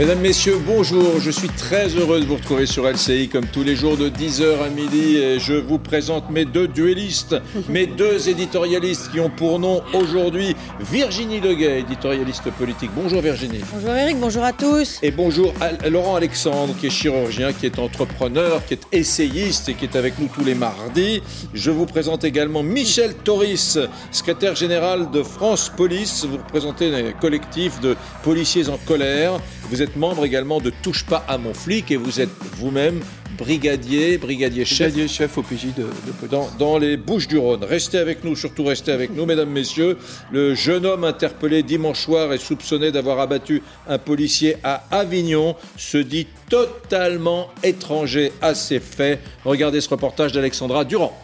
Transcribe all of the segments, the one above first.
Mesdames, Messieurs, bonjour. Je suis très heureux de vous retrouver sur LCI comme tous les jours de 10h à midi et je vous présente mes deux duellistes, mes deux éditorialistes qui ont pour nom aujourd'hui Virginie Leguet, éditorialiste politique. Bonjour Virginie. Bonjour Eric, bonjour à tous. Et bonjour à Laurent Alexandre qui est chirurgien, qui est entrepreneur, qui est essayiste et qui est avec nous tous les mardis. Je vous présente également Michel Toris, secrétaire général de France Police. Vous représentez un collectif de policiers en colère. Vous êtes membre également de Touche pas à mon flic et vous êtes vous-même brigadier, brigadier chef. Brigadier chef au PJ de, dans, dans, les Bouches du Rhône. Restez avec nous, surtout restez avec nous, mesdames, messieurs. Le jeune homme interpellé dimanche soir et soupçonné d'avoir abattu un policier à Avignon se dit totalement étranger à ces faits. Regardez ce reportage d'Alexandra Durand.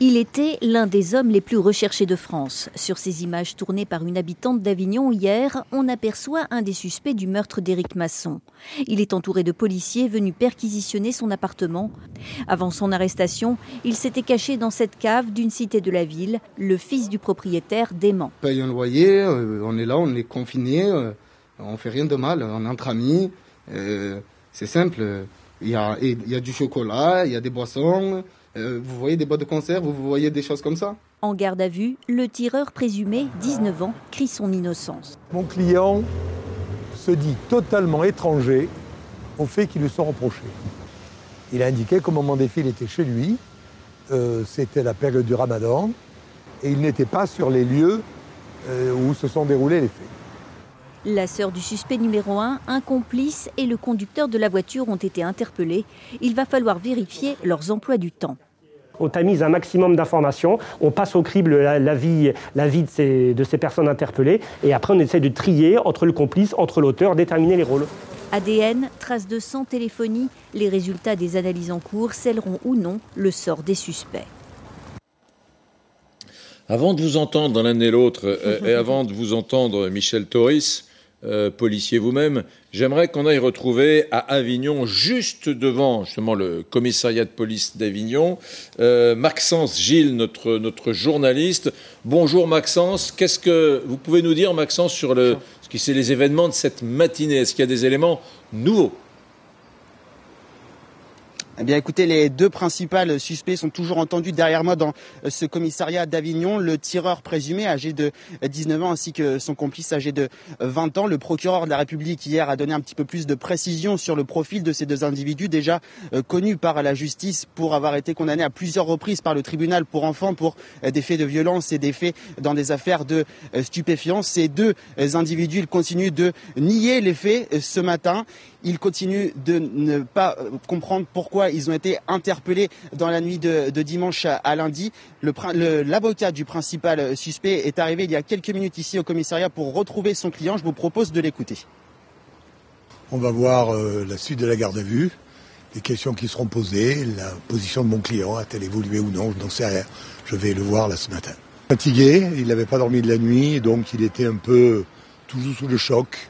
Il était l'un des hommes les plus recherchés de France. Sur ces images tournées par une habitante d'Avignon hier, on aperçoit un des suspects du meurtre d'Éric Masson. Il est entouré de policiers venus perquisitionner son appartement. Avant son arrestation, il s'était caché dans cette cave d'une cité de la ville, le fils du propriétaire dément. On paye un loyer, euh, on est là, on est confiné, euh, on fait rien de mal, on est amis. Euh, c'est simple, il y a du chocolat, il y a des boissons. Euh, vous voyez des boîtes de conserve, vous voyez des choses comme ça En garde à vue, le tireur présumé, 19 ans, crie son innocence. Mon client se dit totalement étranger au fait qu'ils lui sont reprochés. Il a indiqué qu'au moment des faits, il était chez lui, euh, c'était la période du ramadan, et il n'était pas sur les lieux euh, où se sont déroulés les faits. La sœur du suspect numéro 1, un complice et le conducteur de la voiture ont été interpellés. Il va falloir vérifier leurs emplois du temps on tamise un maximum d'informations, on passe au crible la, vie, la vie de, ces, de ces personnes interpellées, et après on essaie de trier entre le complice, entre l'auteur, déterminer les rôles. ADN, traces de sang, téléphonie, les résultats des analyses en cours scelleront ou non le sort des suspects. Avant de vous entendre dans l'un et l'autre, euh, et avant de vous entendre Michel Toris, euh, policier vous-même, j'aimerais qu'on aille retrouver à Avignon, juste devant justement le commissariat de police d'Avignon, euh, Maxence Gilles, notre, notre journaliste. Bonjour Maxence, qu'est-ce que vous pouvez nous dire Maxence sur le, ce qui c'est les événements de cette matinée? Est-ce qu'il y a des éléments nouveaux? Eh bien, écoutez, les deux principales suspects sont toujours entendus derrière moi dans euh, ce commissariat d'Avignon. Le tireur présumé, âgé de 19 ans, ainsi que son complice, âgé de 20 ans. Le procureur de la République, hier, a donné un petit peu plus de précision sur le profil de ces deux individus, déjà euh, connus par la justice pour avoir été condamnés à plusieurs reprises par le tribunal pour enfants pour euh, des faits de violence et des faits dans des affaires de stupéfiants. Ces deux individus, continuent de nier les faits ce matin. Ils continuent de ne pas comprendre pourquoi ils ont été interpellés dans la nuit de, dimanche à, lundi. L'avocat du principal suspect est arrivé il y a quelques minutes ici au commissariat pour retrouver son client. Je vous propose de l'écouter. On va voir euh, la suite de la garde à vue, les questions qui seront posées, la position de mon client, a-t-elle évolué ou non, je n'en sais rien. Je vais le voir là ce matin. Fatigué, il n'avait pas dormi de la nuit, donc il était un peu toujours sous le choc.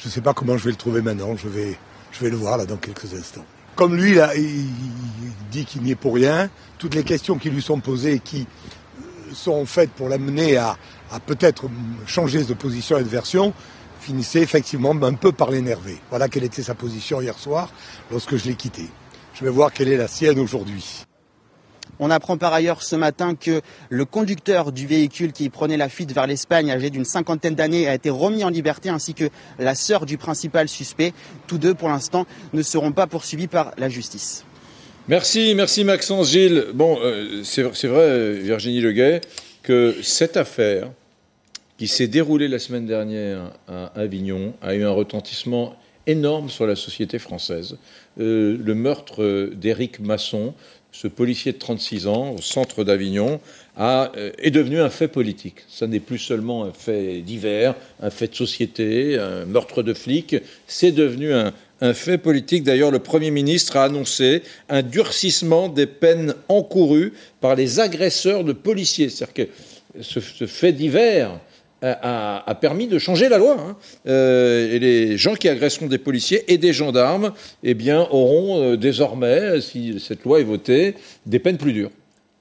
Je ne sais pas comment je vais le trouver maintenant, je vais, je vais le voir là dans quelques instants. Comme lui, là, il, dit qu'il n'y est pour rien, toutes les questions qui lui sont posées et qui euh, sont faites pour l'amener à, peut-être changer de position et de version, finissaient effectivement un peu par l'énerver. Voilà quelle était sa position hier soir lorsque je l'ai quitté. Je vais voir quelle est la sienne aujourd'hui. On apprend par ailleurs ce matin que le conducteur du véhicule qui prenait la fuite vers l'Espagne, âgé d'une cinquantaine d'années, a été remis en liberté, ainsi que la sœur du principal suspect. Tous deux, pour l'instant, ne seront pas poursuivis par la justice. Merci, merci Maxence Gilles. Bon, euh, c'est vrai, Virginie Leguet, que cette affaire qui s'est déroulée la semaine dernière à Avignon a eu un retentissement énorme sur la société française. Euh, le meurtre d'Éric Masson, ce policier de 36 ans au centre d'Avignon euh, est devenu un fait politique. Ça n'est plus seulement un fait divers, un fait de société, un meurtre de flic, c'est devenu un, fait politique. D'ailleurs, le Premier ministre a annoncé un durcissement des peines encourues par les agresseurs de policiers. C'est-à-dire que ce fait divers a, permis de changer la loi. Hein. Euh, et les gens qui agresseront des policiers et des gendarmes eh bien, auront euh, désormais, si cette loi est votée, des peines plus dures.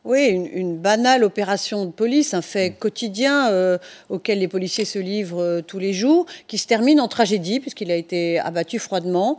Oui, une, banale opération de police, un fait quotidien euh, auquel les policiers se livrent euh, tous les jours, qui se termine en tragédie puisqu'il a été abattu froidement.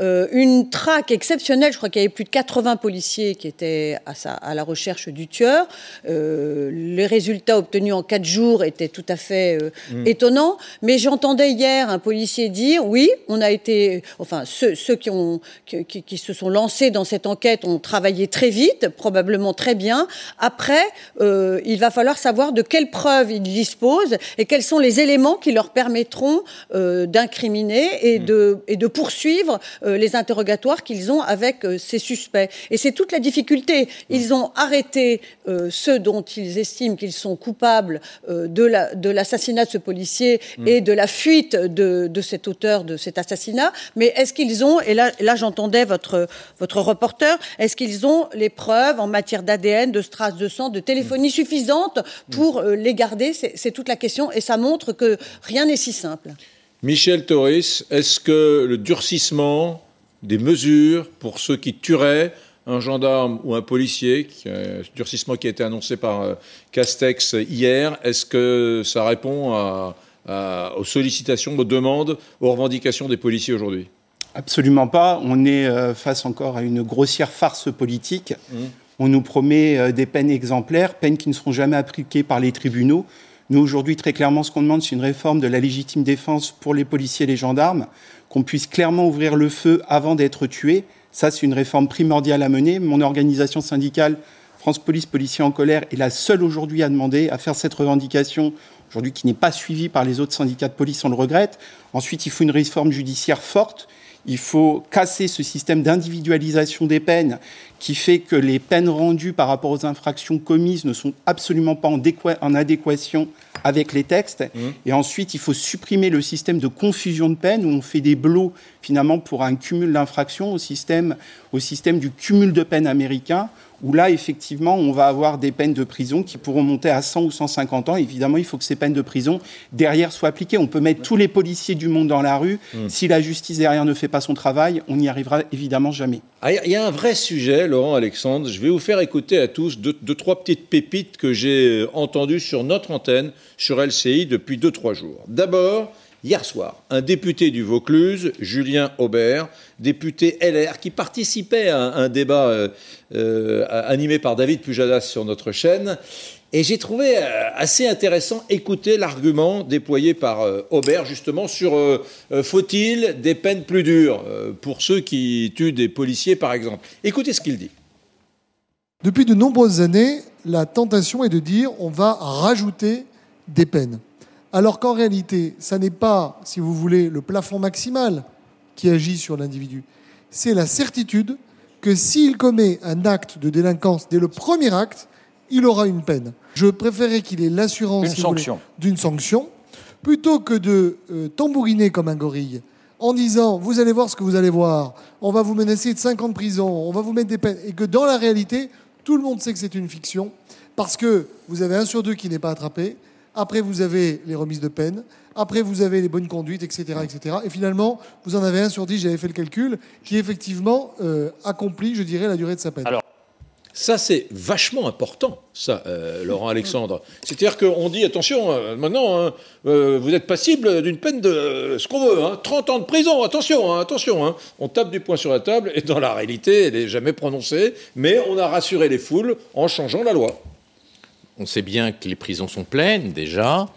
Euh, une traque exceptionnelle, je crois qu'il y avait plus de 80 policiers qui étaient à, à la recherche du tueur. les résultats obtenus en quatre jours étaient tout à fait mm. étonnants. Mais j'entendais hier un policier dire, oui, on a été, enfin ceux, ceux qui, ont, qui, qui se sont lancés dans cette enquête ont travaillé très vite, probablement très bien après, euh, il va falloir savoir de quelles preuves ils disposent et quels sont les éléments qui leur permettront euh, d'incriminer et, mm. de, et de poursuivre euh, les interrogatoires qu'ils ont avec ces suspects. Et c'est toute la difficulté. Ils ont arrêté ceux dont ils estiment qu'ils sont coupables de l'assassinat de, ce policier mm. et de la fuite de, de, cet auteur de cet assassinat. Mais est-ce qu'ils ont, et là, là j'entendais votre, votre reporter, est-ce qu'ils ont les preuves en matière d'ADN, de strass de sang, de téléphonie suffisante pour euh, les garder C'est toute la question et ça montre que rien n'est si simple. Michel Toris, est-ce que le durcissement des mesures pour ceux qui tueraient un gendarme ou un policier, ce durcissement qui a été annoncé par euh, Castex hier, est-ce que ça répond aux sollicitations, aux demandes, aux revendications des policiers aujourd'hui? Absolument pas. On est euh, face encore à une grossière farce politique. Mmh. On nous promet euh, des peines exemplaires, peines qui ne seront jamais appliquées par les tribunaux. Nous, aujourd'hui, très clairement, ce qu'on demande, c'est une réforme de la légitime défense pour les policiers et les gendarmes, qu'on puisse clairement ouvrir le feu avant d'être tués. Ça, c'est une réforme primordiale à mener. Mon organisation syndicale, France Police Policiers en colère, est la seule aujourd'hui à demander, à faire cette revendication, aujourd'hui qui n'est pas suivie par les autres syndicats de police, on le regrette. Ensuite, il faut une réforme judiciaire forte. Il faut casser ce système d'individualisation des peines qui fait que les peines rendues par rapport aux infractions commises ne sont absolument pas en, adéquation avec les textes. Mmh. Et ensuite, il faut supprimer le système de confusion de peines où on fait des blots finalement pour un cumul d'infractions au système, au système du cumul de peines américain où là, effectivement, on va avoir des peines de prison qui pourront monter à 100 ou 150 ans. Évidemment, il faut que ces peines de prison, derrière, soient appliquées. On peut mettre tous les policiers du monde dans la rue. Mmh. Si la justice derrière ne fait pas son travail, on n'y arrivera évidemment jamais. Ah, il y a un vrai sujet, Laurent Alexandre. Je vais vous faire écouter à tous deux, trois petites pépites que j'ai euh, entendues sur notre antenne, sur LCI, depuis deux, trois jours. D'abord, Hier soir, un député du Vaucluse, Julien Aubert, député LR, qui participait à un, débat euh, euh, animé par David Pujadas sur notre chaîne, et j'ai trouvé euh, assez intéressant écouter l'argument déployé par Aubert justement sur faut-il des peines plus dures pour ceux qui tuent des policiers par exemple. Écoutez ce qu'il dit. Depuis de nombreuses années, la tentation est de dire on va rajouter des peines alors qu'en réalité, ça n'est pas, si vous voulez, le plafond maximal qui agit sur l'individu. C'est la certitude que s'il commet un acte de délinquance dès le premier acte, il aura une peine. Je préférais qu'il ait l'assurance d'une sanction plutôt que de euh, tambouriner comme un gorille en disant vous allez voir ce que vous allez voir, on va vous menacer de 5 ans de prison, on va vous mettre des peines, et que dans la réalité, tout le monde sait que c'est une fiction, parce que vous avez un sur deux qui n'est pas attrapé, après, vous avez les remises de peine. Après, vous avez les bonnes conduites, etc., etc. Et finalement, vous en avez un sur dix, j'avais fait le calcul, qui effectivement euh, accomplit, je dirais, la durée de sa peine. Alors, ça, c'est vachement important, ça, euh, Laurent Alexandre. C'est-à-dire qu'on dit, attention, euh, maintenant, hein, vous êtes passible d'une peine de ce qu'on veut, 30 hein, ans de prison, attention, hein, attention. On tape du poing sur la table, et dans la réalité, elle n'est jamais prononcée, mais on a rassuré les foules en changeant la loi on sait bien que les prisons sont pleines déjà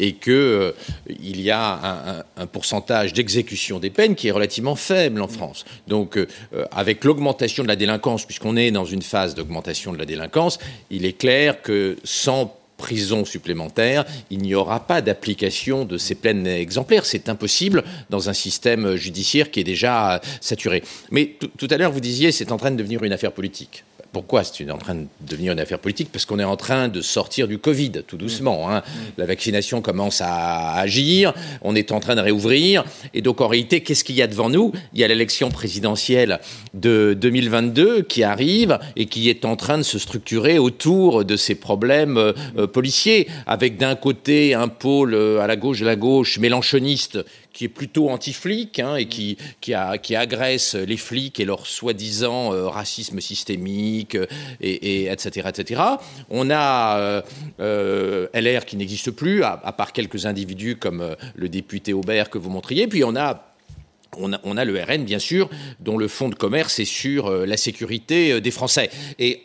et qu'il euh, y a un, pourcentage d'exécution des peines qui est relativement faible en France. Donc, euh, avec l'augmentation de la délinquance, puisqu'on est dans une phase d'augmentation de la délinquance, il est clair que sans prison supplémentaire, il n'y aura pas d'application de ces peines exemplaires. C'est impossible dans un système judiciaire qui est déjà saturé. Mais tout à l'heure, vous disiez, c'est en train de devenir une affaire politique. Pourquoi c'est en train de devenir une affaire politique? Parce qu'on est en train de sortir du Covid, tout doucement. Hein. La vaccination commence à agir, on est en train de réouvrir. Et donc, en réalité, qu'est-ce qu'il y a devant nous? Il y a l'élection présidentielle de 2022 qui arrive et qui est en train de se structurer autour de ces problèmes euh, policiers, avec d'un côté un pôle euh, à la gauche de la gauche mélanchoniste qui est plutôt anti-flic hein, et qui, qui, a, qui agresse les flics et leur soi-disant euh, racisme systémique, et, etc., etc. On a LR qui n'existe plus, à, à, part quelques individus comme le député Aubert que vous montriez. Puis on a on a, on a, le RN, bien sûr, dont le fonds de commerce est sur la sécurité des Français. Et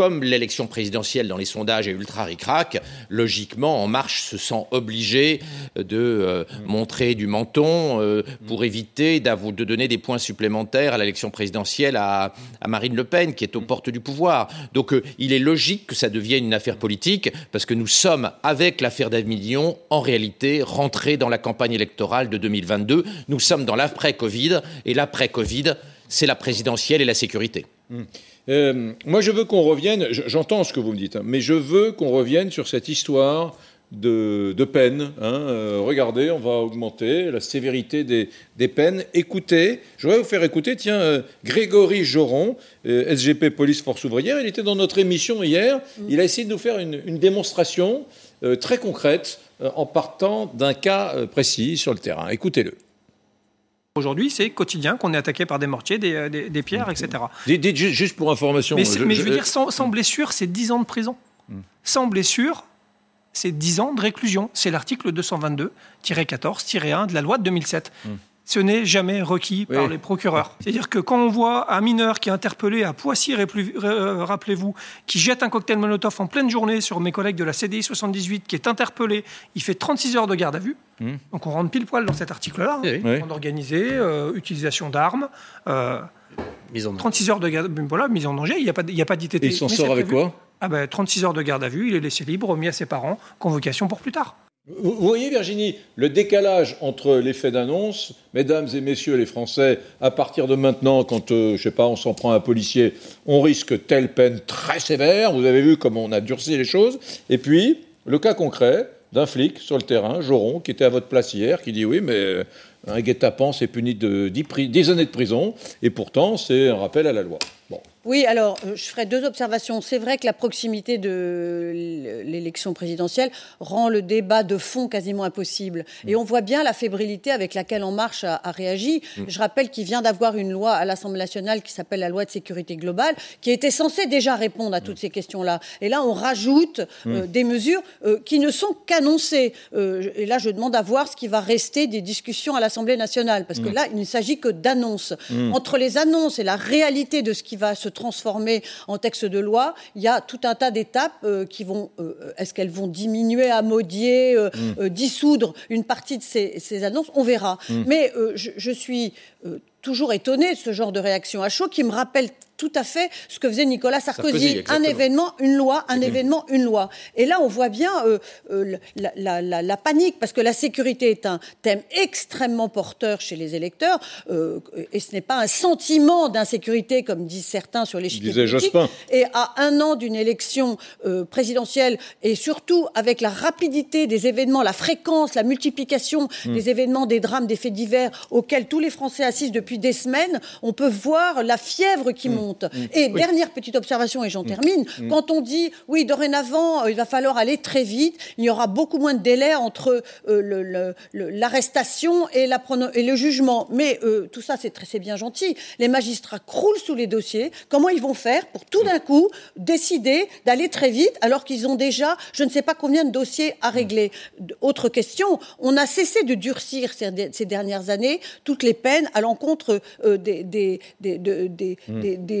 comme l'élection présidentielle dans les sondages est ultra ricrac, logiquement, En Marche se sent obligé de euh, montrer du menton euh, pour éviter de donner des points supplémentaires à l'élection présidentielle à, Marine Le Pen, qui est aux portes du pouvoir. Donc euh, il est logique que ça devienne une affaire politique, parce que nous sommes, avec l'affaire d'Avignon, en réalité rentrés dans la campagne électorale de 2022. Nous sommes dans l'après-Covid, et l'après-Covid, c'est la présidentielle et la sécurité. Mmh. Euh, moi, je veux qu'on revienne, j'entends ce que vous me dites, hein, mais je veux qu'on revienne sur cette histoire de, peine. Hein, euh, regardez, on va augmenter la sévérité des, peines. Écoutez, je voudrais vous faire écouter, tiens, euh, Grégory Joron, SGP Police Force Ouvrière, il était dans notre émission hier, mmh. il a essayé de nous faire une, démonstration très concrète en partant d'un cas précis sur le terrain. Écoutez-le. Aujourd'hui, c'est quotidien qu'on est attaqué par des mortiers, des, euh, pierres, etc. Dites, juste pour information. Mais, je, veux dire, sans, blessure, c'est 10 ans de prison. Hmm. Sans blessure, c'est 10 ans de réclusion. C'est l'article 222-14-1 de la loi de 2007 ce n'est jamais requis par les procureurs. C'est-à-dire que quand on voit un mineur qui est interpellé à Poissy, euh, rappelez-vous, qui jette un cocktail Molotov en pleine journée sur mes collègues de la CDI 78, qui est interpellé, il fait 36 heures de garde à vue. Mmh. Donc on rentre pile poil dans cet article-là. Hein. On organisé, euh, utilisation d'armes. Euh, 36 heures de garde, voilà, mise en danger, il n'y a pas, il a pas d'ITT. Et il s'en sort avec quoi? Ah ben, 36 heures de garde à vue, il est laissé libre, remis à ses parents, convocation pour plus tard. Vous voyez, Virginie, le décalage entre l'effet d'annonce, mesdames et messieurs les Français, à partir de maintenant, quand, euh, je sais pas, on s'en prend un policier, on risque telle peine très sévère, vous avez vu comment on a durci les choses, et puis, le cas concret d'un flic sur le terrain, Joron, qui était à votre place hier, qui dit oui, mais euh, un guet-apens c'est puni de 10, années de prison, et pourtant, c'est un rappel à la loi. Oui, alors euh, je ferai deux observations. C'est vrai que la proximité de l'élection présidentielle rend le débat de fond quasiment impossible. Et on voit bien la fébrilité avec laquelle En Marche a, réagi. Mm. Je rappelle qu'il vient d'avoir une loi à l'Assemblée nationale qui s'appelle la loi de sécurité globale, qui était censée déjà répondre à toutes mm. ces questions-là. Et là, on rajoute euh, mm. des mesures euh, qui ne sont qu'annoncées. et là, je demande à voir ce qui va rester des discussions à l'Assemblée nationale, parce que là, il ne s'agit que d'annonces. Entre les annonces et la réalité de ce qui va se transformer en texte de loi, il y a tout un tas d'étapes euh, qui vont, euh, est-ce qu'elles vont diminuer, amodier, euh, mm. dissoudre une partie de ces, annonces? On verra. Mm. Mais je, je, suis toujours étonné de ce genre de réaction à chaud qui me rappelle tout à fait ce que faisait Nicolas Sarkozy. un événement, une loi, un événement, une loi. Et là, on voit bien euh, euh, la, panique, parce que la sécurité est un thème extrêmement porteur chez les électeurs, euh, et ce n'est pas un sentiment d'insécurité, comme disent certains sur les politique. Et à un an d'une élection présidentielle, et surtout avec la rapidité des événements, la fréquence, la multiplication hmm. des événements, des drames, des faits divers auxquels tous les Français assistent depuis des semaines, on peut voir la fièvre qui hmm. Mm. Et dernière petite observation, et j'en mm. termine, mm. quand on dit, oui, dorénavant, euh, il va falloir aller très vite, il y aura beaucoup moins de délai entre euh, l'arrestation et, et, le jugement. Mais euh, tout ça, c'est bien gentil. Les magistrats croulent sous les dossiers. Comment ils vont faire pour tout d'un coup décider d'aller très vite alors qu'ils ont déjà je ne sais pas combien de dossiers à régler? Autre question, on a cessé de durcir ces, dernières années toutes les peines à l'encontre des, des, des des,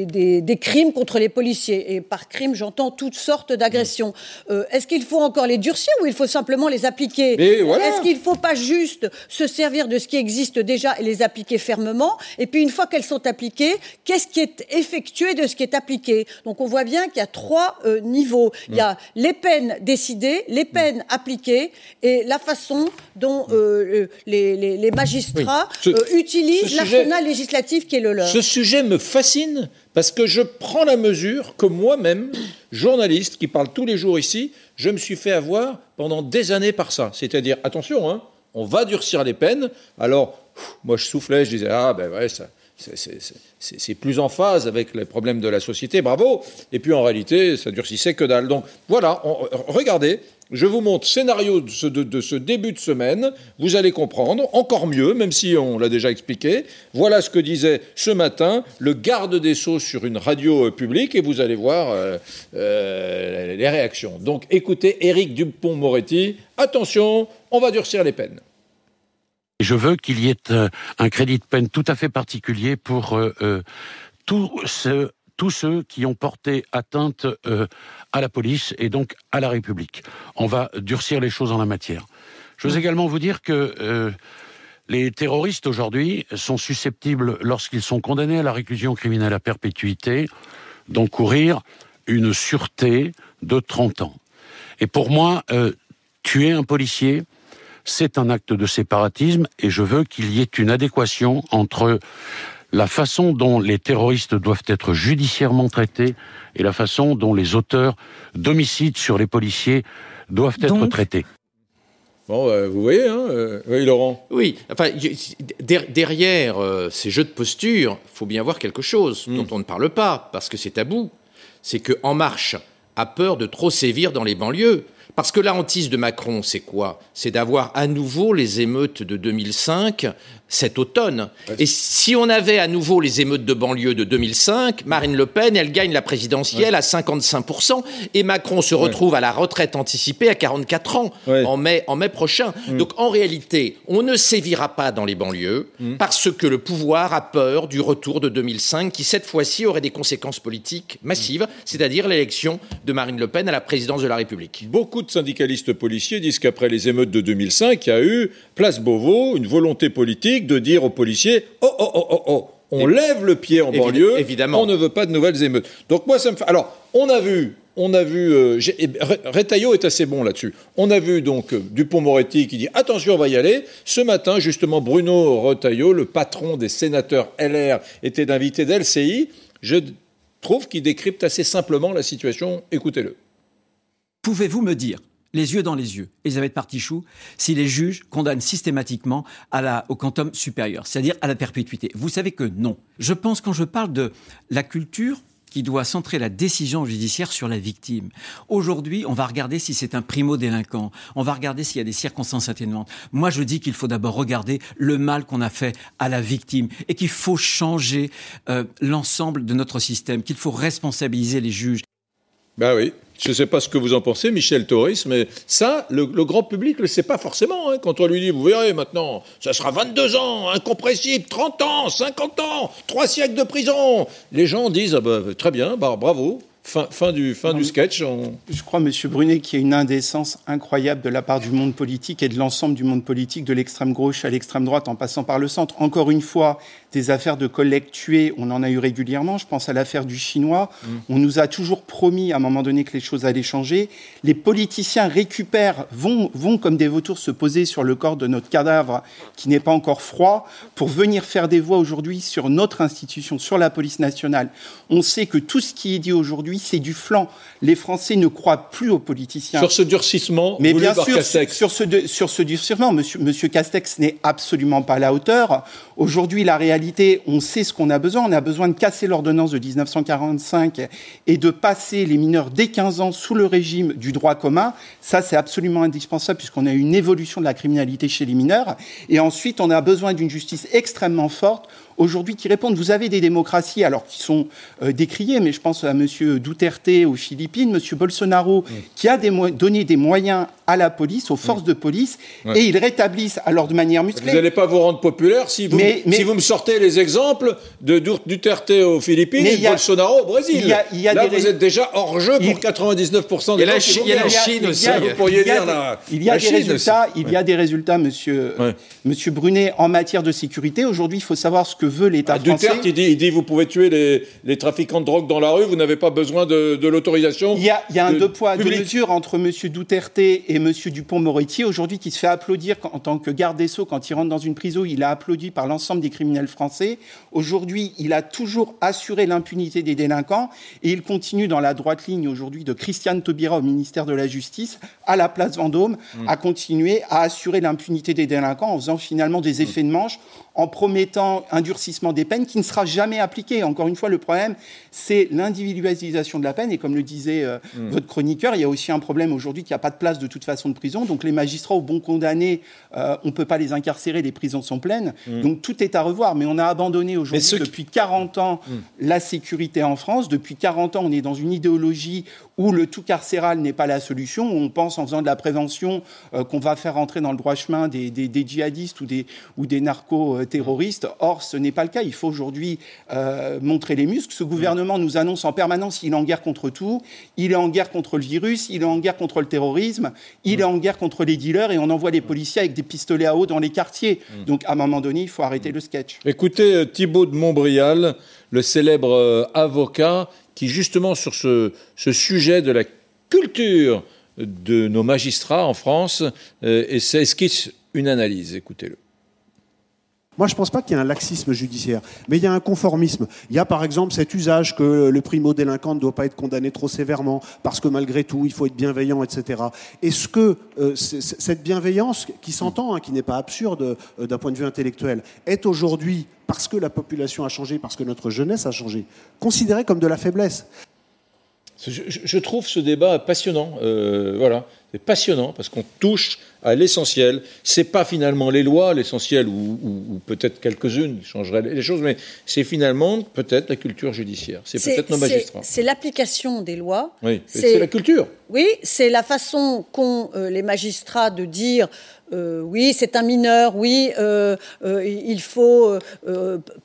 crimes contre les policiers. Et par crime, j'entends toutes sortes d'agressions. Euh, est-ce qu'il faut encore les durcir ou il faut simplement les appliquer Est-ce qu'il ne faut pas juste se servir de ce qui existe déjà et les appliquer fermement Et puis une fois qu'elles sont appliquées, qu'est-ce qui est effectué de ce qui est appliqué Donc on voit bien qu'il y a trois euh, niveaux. Il y a les peines décidées, les peines appliquées et la façon dont euh, les, magistrats utilisent l'arsenal législatif qui est le leur. Ce sujet me fascine parce que je prends la mesure que moi-même, journaliste qui parle tous les jours ici, je me suis fait avoir pendant des années par ça. C'est-à-dire, attention, hein, on va durcir les peines. Alors, moi je soufflais, je disais, ah ben ouais, ça, c'est plus en phase avec les problèmes de la société, bravo. Et puis en réalité, ça durcissait que dalle. Donc voilà, regardez, je vous montre scénario de ce, début de semaine. Vous allez comprendre encore mieux, même si on l'a déjà expliqué. Voilà ce que disait ce matin le garde des Sceaux sur une radio euh, publique et vous allez voir euh, euh, les réactions. Donc écoutez Éric Dupont-Moretti. Attention, on va durcir les peines. Je veux qu'il y ait un crédit de peine tout à fait particulier pour tous ceux tous ceux qui ont porté atteinte euh, à la police et donc à la République. On va durcir les choses en la matière. Je veux également vous dire que euh, les terroristes aujourd'hui sont susceptibles, lorsqu'ils sont condamnés à la réclusion criminelle à perpétuité, d'encourir une sûreté de 30 ans. Et pour moi, euh, tuer un policier, c'est un acte de séparatisme et je veux qu'il y ait une adéquation entre la façon dont les terroristes doivent être judiciairement traités et la façon dont les auteurs d'homicides sur les policiers doivent être traités. Bon, euh, vous voyez, hein euh, Oui, Laurent. Oui, enfin, derrière euh, ces jeux de posture, il faut bien voir quelque chose hmm. dont on ne parle pas, parce que c'est tabou. C'est que En Marche a peur de trop sévir dans les banlieues. Parce que la hantise de Macron, c'est quoi? C'est d'avoir à nouveau les émeutes de 2005 cet automne. Et si on avait à nouveau les émeutes de banlieue de 2005, Marine Le Pen, elle gagne la présidentielle à 55%, et Macron se retrouve à la retraite anticipée à 44 ans en, mai, en mai prochain. Mm. Donc en réalité, on ne sévira pas dans les banlieues mm. parce que le pouvoir a peur du retour de 2005 qui cette fois-ci aurait des conséquences politiques massives, c'est-à-dire l'élection de Marine Le Pen à la présidence de la République. Beaucoup de syndicalistes policiers disent qu'après les émeutes de 2005, il y a eu, place Beauvau, une volonté politique de dire aux policiers Oh, oh, oh, oh, oh, on lève le pied en banlieue, évidemment. on ne veut pas de nouvelles émeutes. Donc moi, ça me fait. Alors, on a vu. On a vu, euh, est assez bon là-dessus. On a vu donc euh, Dupont-Moretti qui dit attention, on va y aller. Ce matin, justement, Bruno Retailleau, le patron des sénateurs LR, était d'invité d'LCI. Je trouve qu'il décrypte assez simplement la situation. Écoutez-le. Pouvez-vous me dire les yeux dans les yeux, Elisabeth Partichou, si les juges condamnent systématiquement à la, au quantum supérieur, c'est-à-dire à la perpétuité? Vous savez que non. Je pense quand je parle de la culture qui doit centrer la décision judiciaire sur la victime. Aujourd'hui, on va regarder si c'est un primo-délinquant. On va regarder s'il y a des circonstances atténuantes. Moi, je dis qu'il faut d'abord regarder le mal qu'on a fait à la victime et qu'il faut changer euh, l'ensemble de notre système, qu'il faut responsabiliser les juges. Ben oui, je ne sais pas ce que vous en pensez, Michel Torres, mais ça, le, grand public ne le sait pas forcément. Hein. Quand on lui dit, vous verrez maintenant, ça sera 22 ans, incompressible, 30 ans, 50 ans, 3 siècles de prison. Les gens disent, ah bah, très bien, bah, bravo, Fin, du, fin du sketch. Je crois, Monsieur Brunet, qu'il y a une indécence incroyable de la part du monde politique et de l'ensemble du monde politique, de l'extrême gauche à l'extrême droite, en passant par le centre. Encore une fois, des affaires de collègues tués, on en a eu régulièrement. Je pense à l'affaire du Chinois. Mm. On nous a toujours promis à un moment donné que les choses allaient changer. Les politiciens récupèrent, vont, vont comme des vautours se poser sur le corps de notre cadavre qui n'est pas encore froid pour venir faire des voix aujourd'hui sur notre institution, sur la police nationale. On sait que tout ce qui est dit aujourd'hui, c'est du flanc. Les Français ne croient plus aux politiciens. Sur ce durcissement, mais bien sûr, sur ce, sur ce durcissement, monsieur, monsieur Castex n'est absolument pas à la hauteur. Aujourd'hui, la réalité, on sait ce qu'on a besoin. On a besoin de casser l'ordonnance de 1945 et de passer les mineurs dès 15 ans sous le régime du droit commun. Ça, c'est absolument indispensable puisqu'on a une évolution de la criminalité chez les mineurs. Et ensuite, on a besoin d'une justice extrêmement forte aujourd'hui qui répondent. Vous avez des démocraties, alors qui sont euh, décriées, mais je pense à M. Duterte aux Philippines, M. Bolsonaro, qui a donné des moyens à la police, aux forces de police, et ils rétablissent alors de manière musclée. Vous n'allez pas vous rendre populaire si vous, si vous me sortez les exemples de Duterte aux Philippines et de Bolsonaro au Brésil. là, vous êtes déjà hors jeu pour 99% des la, Chine, il y a la Chine aussi. Vous pourriez dire il y a des résultats, il y a des résultats, monsieur, monsieur Brunet, en matière de sécurité. Aujourd'hui, il faut savoir ce que veut l'État ah, français. Duterte, il dit, il dit, vous pouvez tuer les, les, trafiquants de drogue dans la rue, vous n'avez pas besoin de, de l'autorisation. Il y a, il y a un deux poids, deux mesures entre monsieur Duterte et M. Dupont-Moretti, aujourd'hui, qui se fait applaudir en tant que garde des Sceaux quand il rentre dans une prison. Il a applaudi par l'ensemble des criminels français. Aujourd'hui, il a toujours assuré l'impunité des délinquants et il continue dans la droite ligne aujourd'hui de Christiane Taubira au ministère de la Justice, à la place Vendôme, mmh. à continuer à assurer l'impunité des délinquants en faisant finalement des effets de manche en promettant un durcissement des peines qui ne sera jamais appliqué. Encore une fois, le problème, c'est l'individualisation de la peine. Et comme le disait euh, mm. votre chroniqueur, il y a aussi un problème aujourd'hui qu'il n'y a pas de place de toute façon de prison. Donc les magistrats au bon condamnés, euh, on ne peut pas les incarcérer, les prisons sont pleines. Mm. Donc tout est à revoir. Mais on a abandonné aujourd'hui, depuis 40 ans, mm. la sécurité en France. Depuis 40 ans, on est dans une idéologie où le tout carcéral n'est pas la solution, où on pense en faisant de la prévention euh, qu'on va faire entrer dans le droit chemin des, djihadistes ou des, ou des narco-terroristes. Or, ce n'est pas le cas. Il faut aujourd'hui euh, montrer les muscles. Ce gouvernement nous annonce en permanence qu'il est en guerre contre tout. Il est en guerre contre le virus, il est en guerre contre le terrorisme, il est en guerre contre les dealers et on envoie les policiers avec des pistolets à eau dans les quartiers. Donc, à un moment donné, il faut arrêter le sketch. Écoutez, euh, Thibault de Montbrial, le célèbre avocat qui justement sur ce, sujet de la culture de nos magistrats en France euh, esquisse une analyse? Écoutez-le. Moi, je ne pense pas qu'il y ait un laxisme judiciaire, mais il y a un conformisme. Il y a par exemple cet usage que le primo-délinquant ne doit pas être condamné trop sévèrement, parce que malgré tout, il faut être bienveillant, etc. Est-ce que euh, cette bienveillance, qui s'entend, hein, qui n'est pas absurde euh, d'un point de vue intellectuel, est aujourd'hui parce que la population a changé, parce que notre jeunesse a changé, considérée comme de la faiblesse. Je, trouve ce débat passionnant. Euh, voilà, c'est passionnant parce qu'on touche à l'essentiel. C'est pas finalement les lois l'essentiel ou, peut-être quelques-unes changeraient les choses, mais c'est finalement peut-être la culture judiciaire. C'est peut-être nos magistrats. C'est l'application des lois. Oui, c'est la culture. Oui, c'est la façon qu'ont euh, les magistrats de dire euh, oui, c'est un mineur, oui, euh, euh, il faut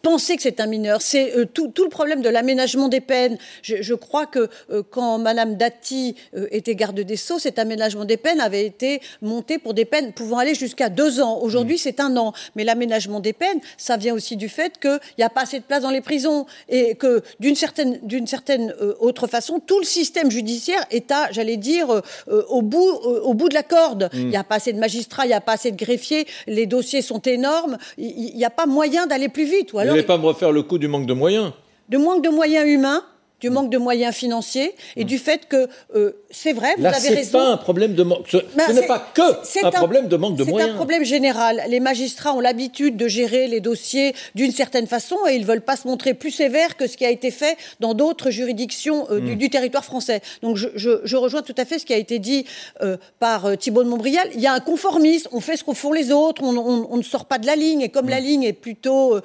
penser que c'est un mineur. C'est tout, le problème de l'aménagement des peines. Je, crois que quand Madame Dati était garde des Sceaux, cet aménagement des peines avait été monté pour des peines pouvant aller jusqu'à deux ans. Aujourd'hui, mmh. c'est un an. Mais l'aménagement des peines, ça vient aussi du fait qu'il n'y a pas assez de place dans les prisons et que d'une certaine, d'une certaine autre façon, tout le système judiciaire est à, j'allais dire, au, bout, au bout de la corde. Mmh. Il n'y a pas assez de magistrats, n'y a pas assez de greffiers, les dossiers sont énormes, il n'y a pas moyen d'aller plus vite. Ou alors, Vous n'allez pas me refaire le coup du manque de moyens? De manque de moyens humains du manque de moyens financiers et du fait que euh, c'est vrai, vous avez raison. Pas un problème de manque. Ce, ben, n'est pas que un, problème de manque de moyens. C'est un problème général. Les magistrats ont l'habitude de gérer les dossiers d'une certaine façon et ils veulent pas se montrer plus sévères que ce qui a été fait dans d'autres juridictions euh, hmm. du, territoire français. Donc je, je, rejoins tout à fait ce qui a été dit euh, par Thibault de Montbrial. Il y a un conformisme. On fait ce qu'on font les autres. On, on, ne sort pas de la ligne. Et comme la hmm. ligne est plutôt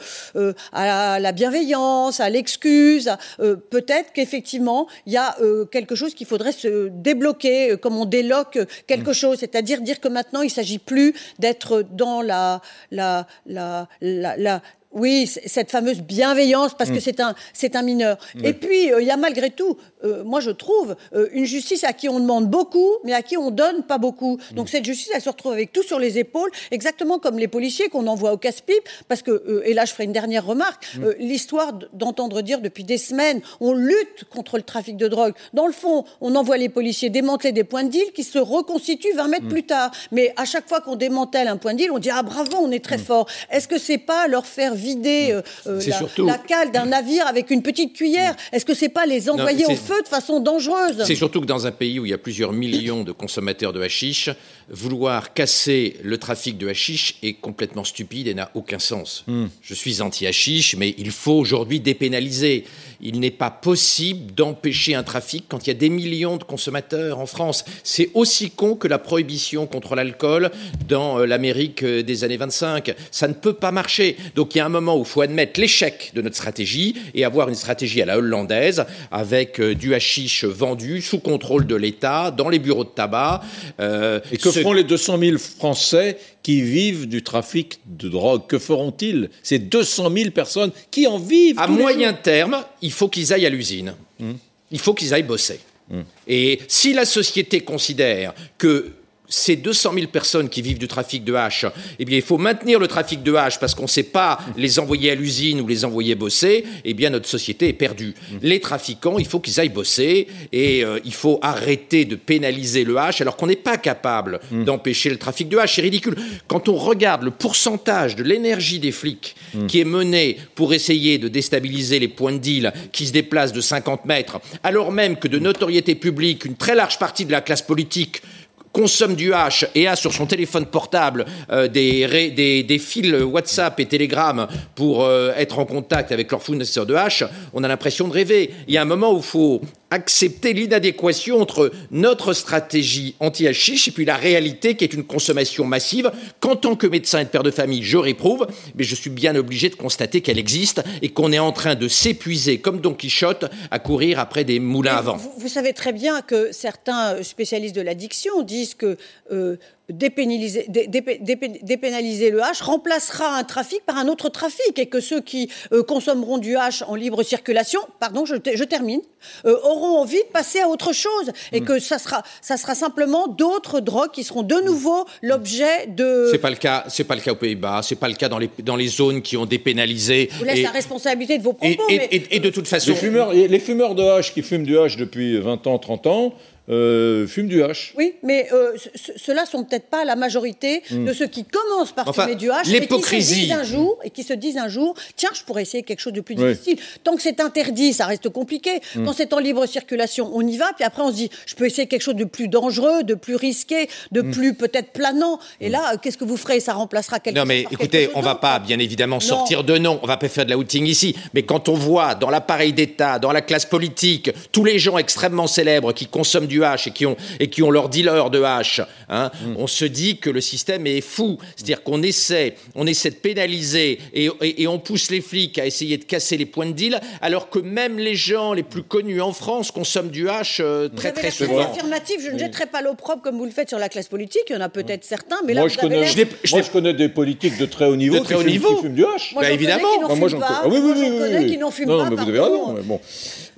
à la bienveillance, à l'excuse, peut-être qu'effectivement, il y a euh, quelque chose qu'il faudrait se débloquer, euh, comme on déloque quelque mm. chose, c'est-à-dire dire que maintenant, il ne s'agit plus d'être dans la, la, la, la, oui, cette fameuse bienveillance parce que mm. c'est un c'est un mineur. Et puis euh, il y a malgré tout, euh, moi je trouve euh, une justice à qui on demande beaucoup, mais à qui on donne pas beaucoup. Mm. Donc cette justice, elle se retrouve avec tout sur les épaules, exactement comme les policiers qu'on envoie au casse-pipe. Parce que et là je ferai une dernière remarque, mm. l'histoire d'entendre dire depuis des semaines, on lutte contre le trafic de drogue. Dans le fond, on envoie les policiers démanteler des points de deal qui se reconstituent 20 mètres plus tard. Mais à chaque fois qu'on démantèle un point de deal, on dit ah bravo, on est très fort. Est-ce que c'est pas leur faire vider euh, euh, la, cale d'un navire avec une petite cuillère Est-ce que c'est pas les envoyer au feu de façon dangereuse? C'est surtout que dans un pays où il y a plusieurs millions de consommateurs de hashish, vouloir casser le trafic de hashish est complètement stupide et n'a aucun sens. Hmm. Je suis anti-hashish, mais il faut aujourd'hui dépénaliser. Il n'est pas possible d'empêcher un trafic quand il y a des millions de consommateurs en France. C'est aussi con que la prohibition contre l'alcool dans euh, l'Amérique des années 25. Ça ne peut pas marcher. Donc il y a un moment où il faut admettre l'échec de notre stratégie et avoir une stratégie à la hollandaise avec euh, du hashish vendu sous contrôle de l'État dans les bureaux de tabac. Euh, et que feront les 200 000 Français qui vivent du trafic de drogue? Que feront-ils Ces 200 000 personnes qui en vivent À moyen terme, il faut qu'ils aillent à l'usine. Hmm. Il faut qu'ils aillent bosser. Hmm. Et si la société considère que ces 200 000 personnes qui vivent du trafic de hache, eh bien, il faut maintenir le trafic de hache parce qu'on ne sait pas les envoyer à l'usine ou les envoyer bosser, eh bien, notre société est perdue. Les trafiquants, il faut qu'ils aillent bosser et euh, il faut arrêter de pénaliser le hache alors qu'on n'est pas capable d'empêcher le trafic de hache. C'est ridicule. Quand on regarde le pourcentage de l'énergie des flics qui est menée pour essayer de déstabiliser les points de deal qui se déplacent de 50 mètres, alors même que de notoriété publique, une très large partie de la classe politique consomme du hash et a sur son téléphone portable euh, des, des, fils WhatsApp et Telegram pour euh, être en contact avec leurs fournisseurs de hash, on a l'impression de rêver. Il y a un moment où il faut accepter l'inadéquation entre notre stratégie anti-hashish et puis la réalité qui est une consommation massive qu'en tant que médecin et de père de famille, je réprouve, mais je suis bien obligé de constater qu'elle existe et qu'on est en train de s'épuiser comme Don Quichotte à courir après des moulins à vent. Vous, vous savez très bien que certains spécialistes de l'addiction disent que euh, dépénaliser, dé- dépé- dépé- dépénaliser le hash remplacera un trafic par un autre trafic et que ceux qui euh, consommeront du hash en libre circulation, pardon, je, te- je termine, euh, auront envie de passer à autre chose et que ça sera, ça sera simplement d'autres drogues qui seront de nouveau l'objet de. C'est pas le cas, c'est pas le cas aux Pays-Bas, c'est pas le cas dans les dans les zones qui ont dépénalisé. Je vous laisse Et- la responsabilité de vos propos. et, et- mais- et- et de toute façon, Les fumeurs, les fumeurs de hache qui fument du hache depuis 20 ans, 30 ans, euh, fument du hache. Oui, mais euh, ce- ce- ceux-là sont peut-être pas la majorité Hmm. de ceux qui commencent par Enfin, fumer du hache et qui se disent un jour et qui se disent un jour, tiens, je pourrais essayer quelque chose de plus Oui. difficile. Tant que c'est interdit, ça reste compliqué. Hmm. Quand c'est en libre circulation, on y va, puis après on se dit, je peux essayer quelque chose de plus dangereux, de plus risqué, de Hmm. plus peut-être planant. Et là, euh, qu'est-ce que vous ferez? Ça remplacera quelque Non chose mais par écoutez, chose on va pas bien évidemment sortir de nom, on va pas faire de la outing ici, mais quand on voit dans l'appareil d'État, dans la classe politique, tous les gens extrêmement célèbres qui consomment du hash et qui ont, et qui ont leur dealer de hash, hein, on se dit que le système est fou. C'est-à-dire qu'on essaie, on essaie de pénaliser et, et- et on pousse les flics à essayer de casser les points de deal, alors que même les gens les plus connus en France consomment du hash euh, très très souvent. affirmatif, je ne jetterai pas l'opprobre comme vous le faites sur la classe politique, il y en a peut-être certains, mais là moi, vous je avez connais, l'air- moi, je connais des politiques de très haut niveau, De très qui, haut fument, niveau. qui fument du hache. Moi, Bah, moi, j'en pas. connais. Ah oui, oui, oui, connais oui, qui n'en fument non, pas, Non, mais vous avez raison. mais bon.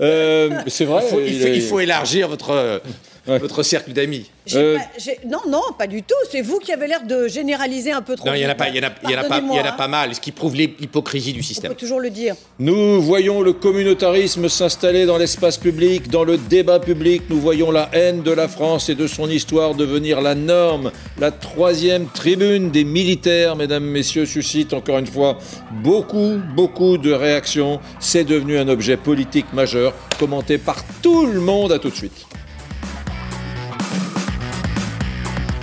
Euh, c'est vrai. Il faut, il faut- est- il faut élargir votre, votre cercle d'amis. Euh, non, non, pas du tout. C'est vous qui avez l'air de généraliser un peu trop. Non, il y en a pas, il y en a, y en a pas, il y en a pas hein. mal, ce qui prouve l'hypocrisie du On système. peut toujours le dire. Nous voyons le communautarisme s'installer dans l'espace public, dans le débat public. Nous voyons la haine de la France et de son histoire devenir la norme. La troisième tribune des militaires, mesdames, messieurs, suscite encore une fois beaucoup, beaucoup de réactions. C'est devenu un objet politique majeur, commenté par tout le monde. À tout de suite.